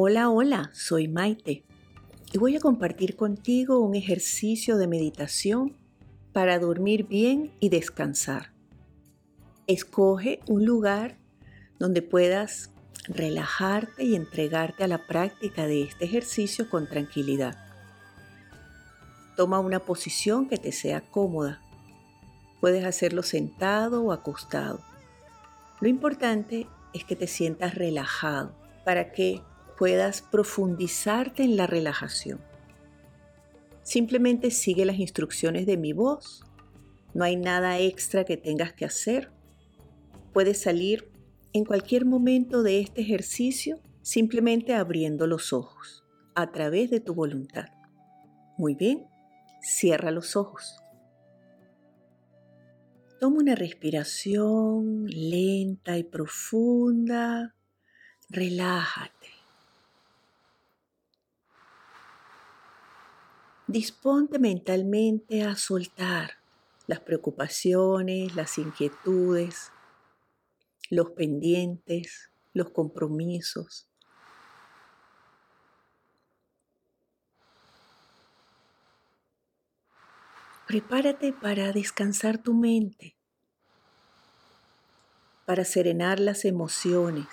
Hola, hola, soy Maite y voy a compartir contigo un ejercicio de meditación para dormir bien y descansar. Escoge un lugar donde puedas relajarte y entregarte a la práctica de este ejercicio con tranquilidad. Toma una posición que te sea cómoda. Puedes hacerlo sentado o acostado. Lo importante es que te sientas relajado para que puedas profundizarte en la relajación. Simplemente sigue las instrucciones de mi voz. No hay nada extra que tengas que hacer. Puedes salir en cualquier momento de este ejercicio simplemente abriendo los ojos a través de tu voluntad. Muy bien, cierra los ojos. Toma una respiración lenta y profunda. Relájate. Disponte mentalmente a soltar las preocupaciones, las inquietudes, los pendientes, los compromisos. Prepárate para descansar tu mente, para serenar las emociones,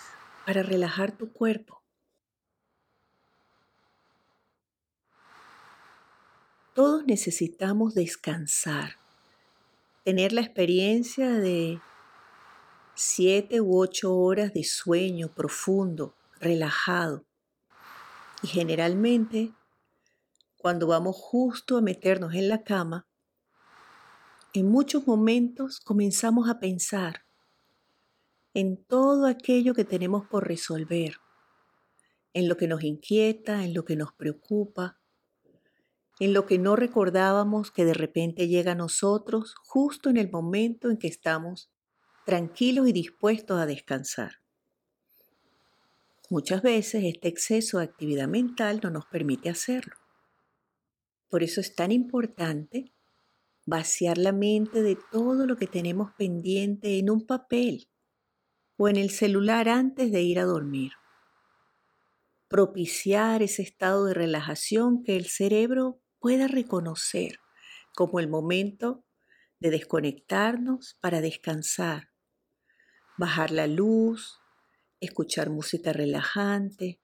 para relajar tu cuerpo. Todos necesitamos descansar, tener la experiencia de siete u ocho horas de sueño profundo, relajado. Y generalmente, cuando vamos justo a meternos en la cama, en muchos momentos comenzamos a pensar en todo aquello que tenemos por resolver, en lo que nos inquieta, en lo que nos preocupa, en lo que no recordábamos que de repente llega a nosotros justo en el momento en que estamos tranquilos y dispuestos a descansar. Muchas veces este exceso de actividad mental no nos permite hacerlo. Por eso es tan importante vaciar la mente de todo lo que tenemos pendiente en un papel o en el celular antes de ir a dormir. Propiciar ese estado de relajación que el cerebro pueda reconocer como el momento de desconectarnos para descansar, bajar la luz, escuchar música relajante,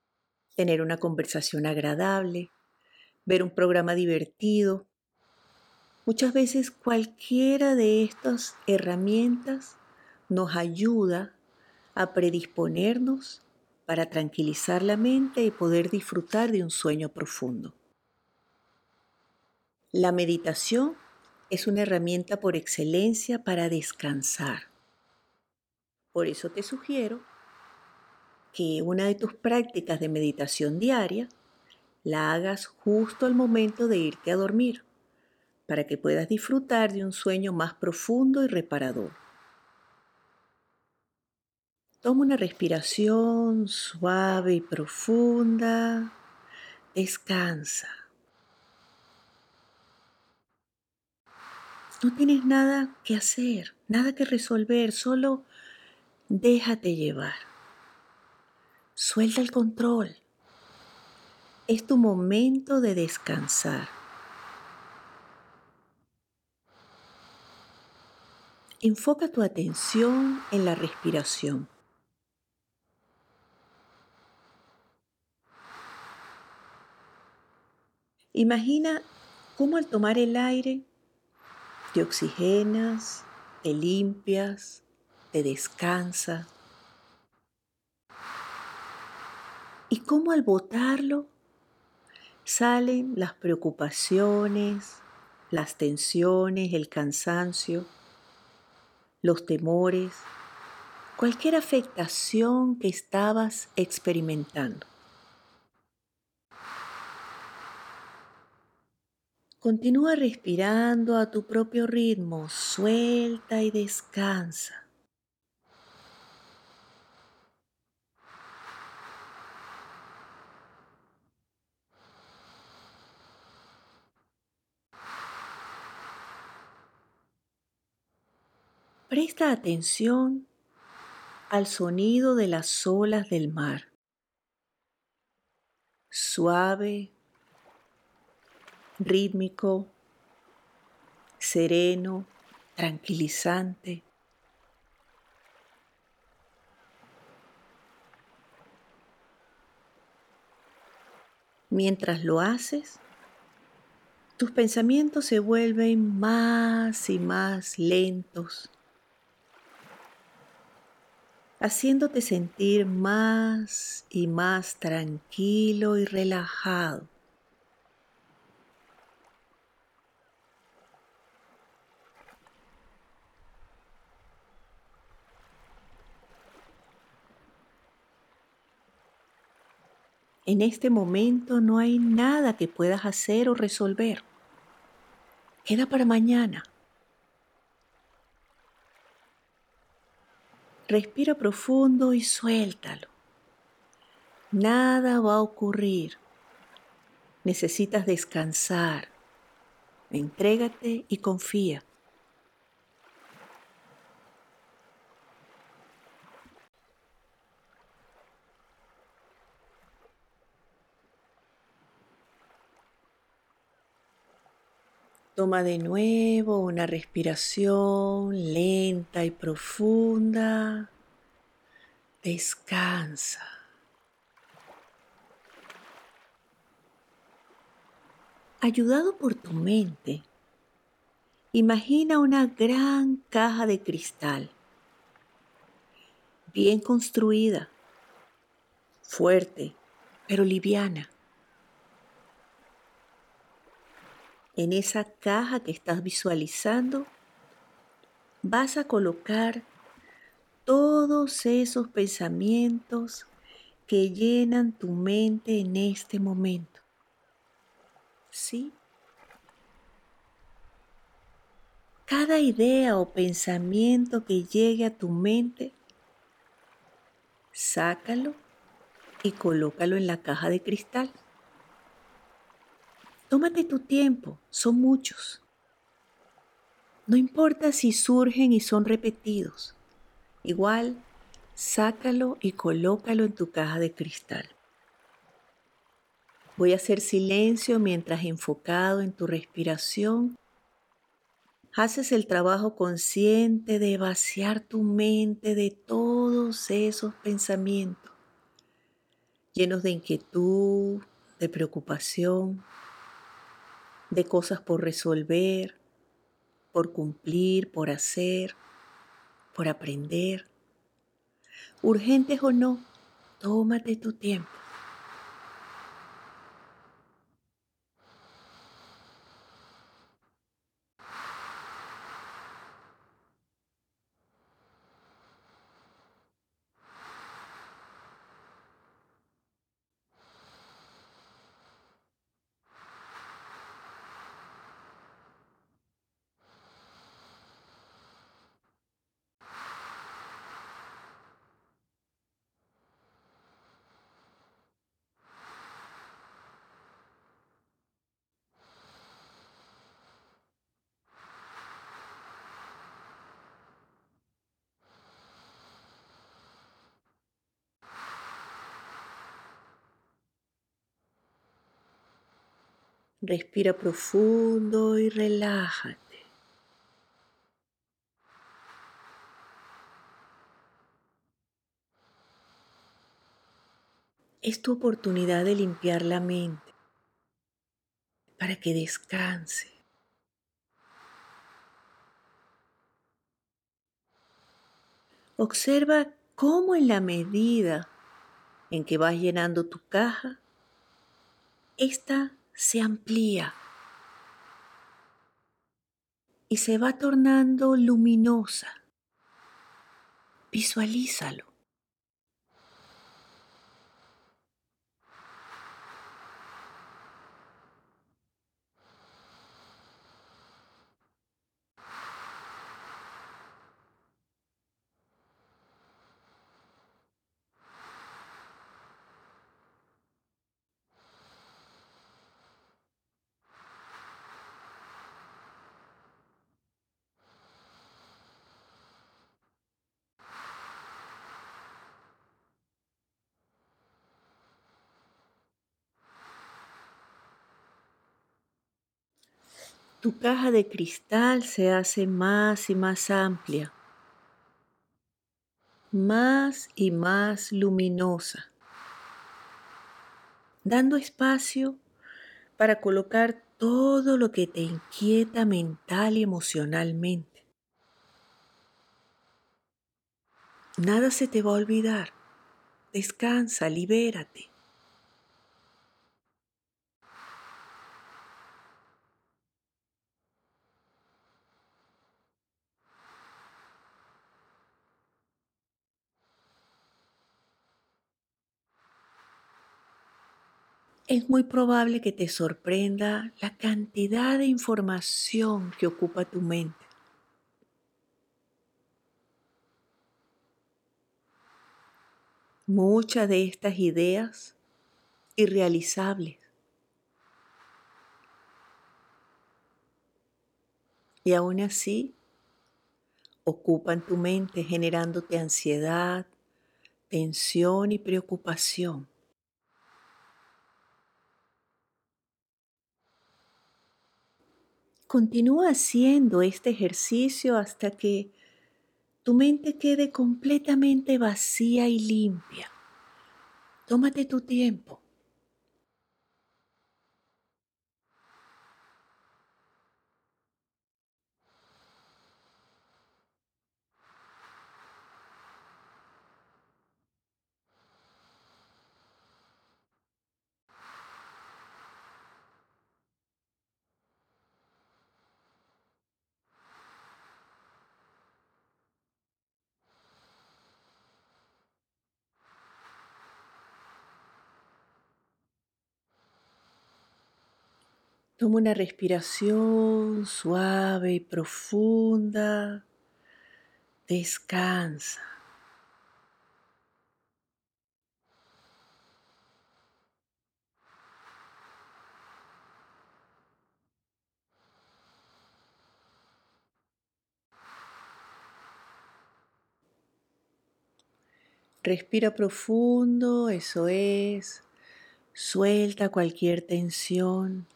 tener una conversación agradable, ver un programa divertido. Muchas veces cualquiera de estas herramientas nos ayuda a predisponernos para tranquilizar la mente y poder disfrutar de un sueño profundo. La meditación es una herramienta por excelencia para descansar. Por eso te sugiero que una de tus prácticas de meditación diaria la hagas justo al momento de irte a dormir, para que puedas disfrutar de un sueño más profundo y reparador. Toma una respiración suave y profunda. Descansa. No tienes nada que hacer, nada que resolver, solo déjate llevar. Suelta el control. Es tu momento de descansar. Enfoca tu atención en la respiración. Imagina cómo al tomar el aire te oxigenas, te limpias, te descansa. Y cómo al botarlo salen las preocupaciones, las tensiones, el cansancio, los temores, cualquier afectación que estabas experimentando. Continúa respirando a tu propio ritmo, suelta y descansa. Presta atención al sonido de las olas del mar. suave, rítmico, sereno, tranquilizante. Mientras lo haces, tus pensamientos se vuelven más y más lentos, haciéndote sentir más y más tranquilo y relajado. En este momento no hay nada que puedas hacer o resolver. Queda para mañana. Respira profundo y suéltalo. Nada va a ocurrir. Necesitas descansar. Entrégate y confía. Toma de nuevo una respiración lenta y profunda. Descansa. Ayudado por tu mente, imagina una gran caja de cristal, bien construida, fuerte, pero liviana. En esa caja que estás visualizando, vas a colocar todos esos pensamientos que llenan tu mente en este momento. ¿Sí? Cada idea o pensamiento que llegue a tu mente, sácalo y colócalo en la caja de cristal. Tómate tu tiempo, son muchos. No importa si surgen y son repetidos. Igual, sácalo y colócalo en tu caja de cristal. Voy a hacer silencio mientras enfocado en tu respiración haces el trabajo consciente de vaciar tu mente de todos esos pensamientos llenos de inquietud, de preocupación, de cosas por resolver, por cumplir, por hacer, por aprender. Urgentes o no, tómate tu tiempo. Respira profundo y relájate. Es tu oportunidad de limpiar la mente para que descanse. Observa cómo en la medida en que vas llenando tu caja, esta se amplía y se va tornando luminosa. Visualízalo. Tu caja de cristal se hace más y más amplia, más y más luminosa, dando espacio para colocar todo lo que te inquieta mental y emocionalmente. Nada se te va a olvidar. Descansa, libérate. Es muy probable que te sorprenda la cantidad de información que ocupa tu mente. Muchas de estas ideas irrealizables. Y aún así ocupan tu mente generándote ansiedad, tensión y preocupación. Continúa haciendo este ejercicio hasta que tu mente quede completamente vacía y limpia. Tómate tu tiempo. Toma una respiración suave y profunda. Descansa. Respira profundo, eso es. Suelta cualquier tensión.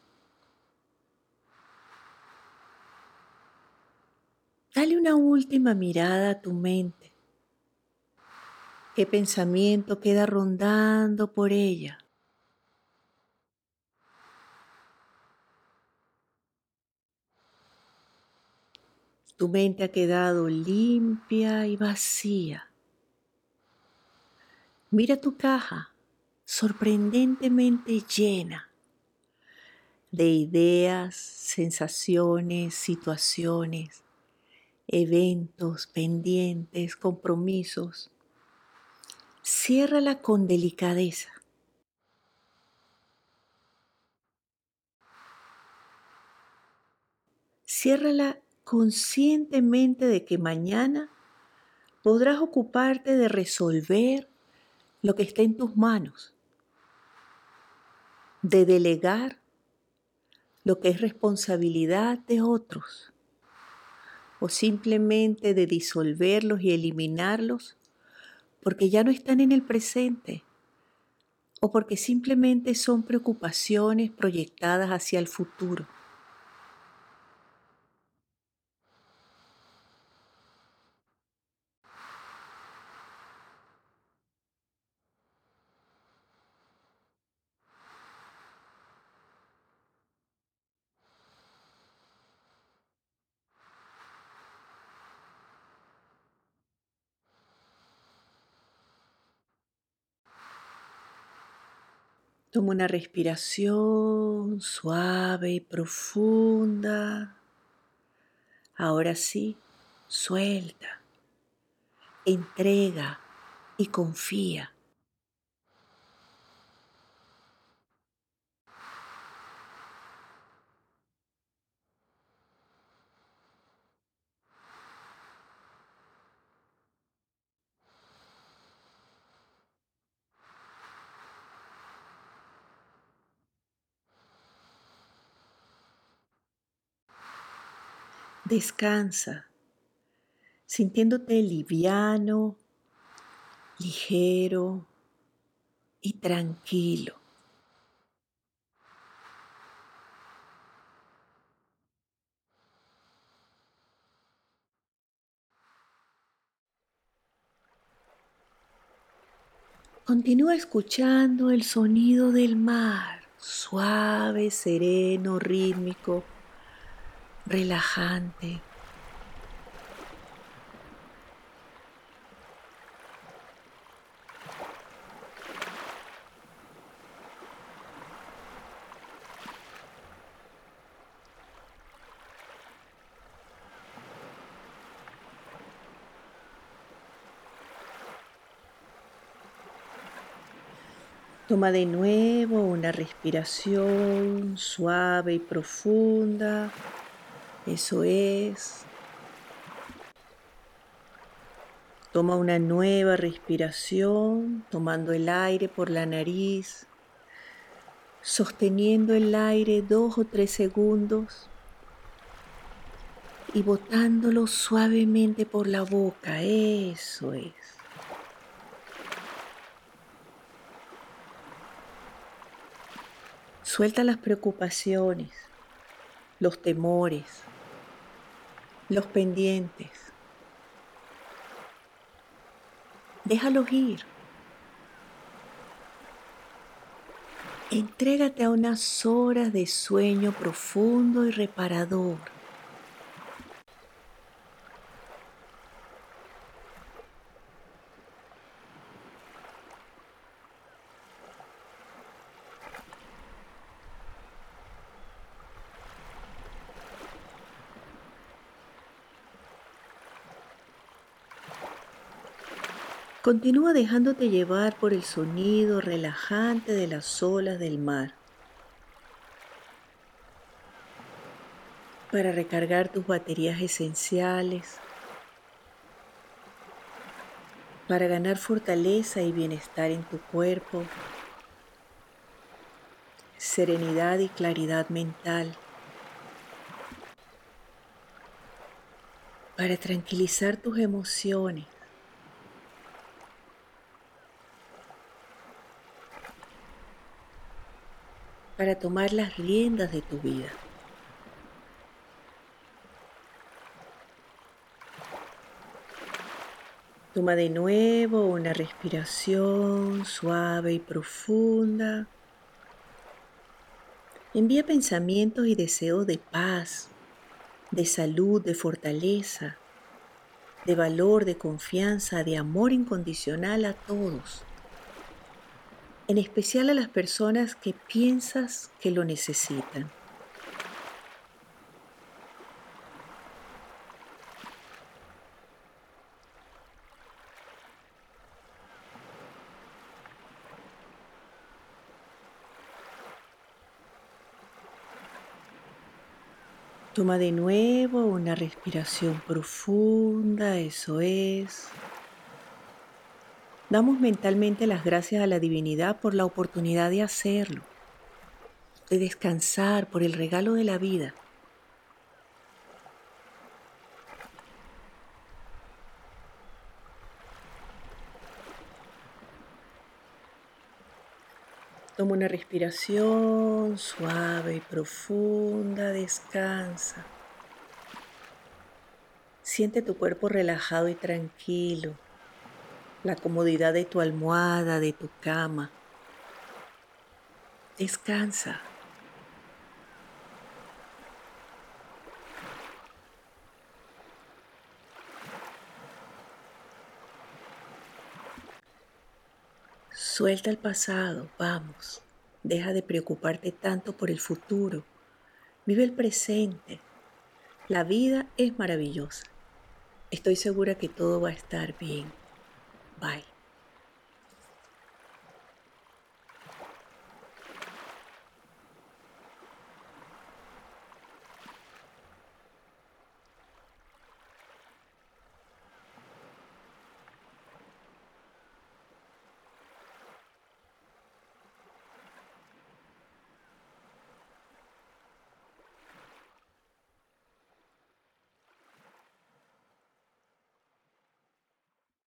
Dale una última mirada a tu mente. ¿Qué pensamiento queda rondando por ella? Tu mente ha quedado limpia y vacía. Mira tu caja, sorprendentemente llena de ideas, sensaciones, situaciones eventos, pendientes, compromisos. Ciérrala con delicadeza. Ciérrala conscientemente de que mañana podrás ocuparte de resolver lo que está en tus manos, de delegar lo que es responsabilidad de otros o simplemente de disolverlos y eliminarlos porque ya no están en el presente o porque simplemente son preocupaciones proyectadas hacia el futuro. Toma una respiración suave y profunda. Ahora sí, suelta, entrega y confía. Descansa, sintiéndote liviano, ligero y tranquilo. Continúa escuchando el sonido del mar, suave, sereno, rítmico relajante. Toma de nuevo una respiración suave y profunda. Eso es. Toma una nueva respiración, tomando el aire por la nariz, sosteniendo el aire dos o tres segundos y botándolo suavemente por la boca. Eso es. Suelta las preocupaciones, los temores, los pendientes. Déjalos ir. Entrégate a unas horas de sueño profundo y reparador. Continúa dejándote llevar por el sonido relajante de las olas del mar. Para recargar tus baterías esenciales, para ganar fortaleza y bienestar en tu cuerpo, serenidad y claridad mental, para tranquilizar tus emociones para tomar las riendas de tu vida. Toma de nuevo una respiración suave y profunda. Envía pensamientos y deseos de paz, de salud, de fortaleza, de valor, de confianza, de amor incondicional a todos en especial a las personas que piensas que lo necesitan. Toma de nuevo una respiración profunda, eso es. Damos mentalmente las gracias a la divinidad por la oportunidad de hacerlo, de descansar, por el regalo de la vida. Toma una respiración suave y profunda, descansa. Siente tu cuerpo relajado y tranquilo la comodidad de tu almohada, de tu cama. Descansa. Suelta el pasado, vamos. Deja de preocuparte tanto por el futuro. Vive el presente. La vida es maravillosa. Estoy segura que todo va a estar bien. Bye.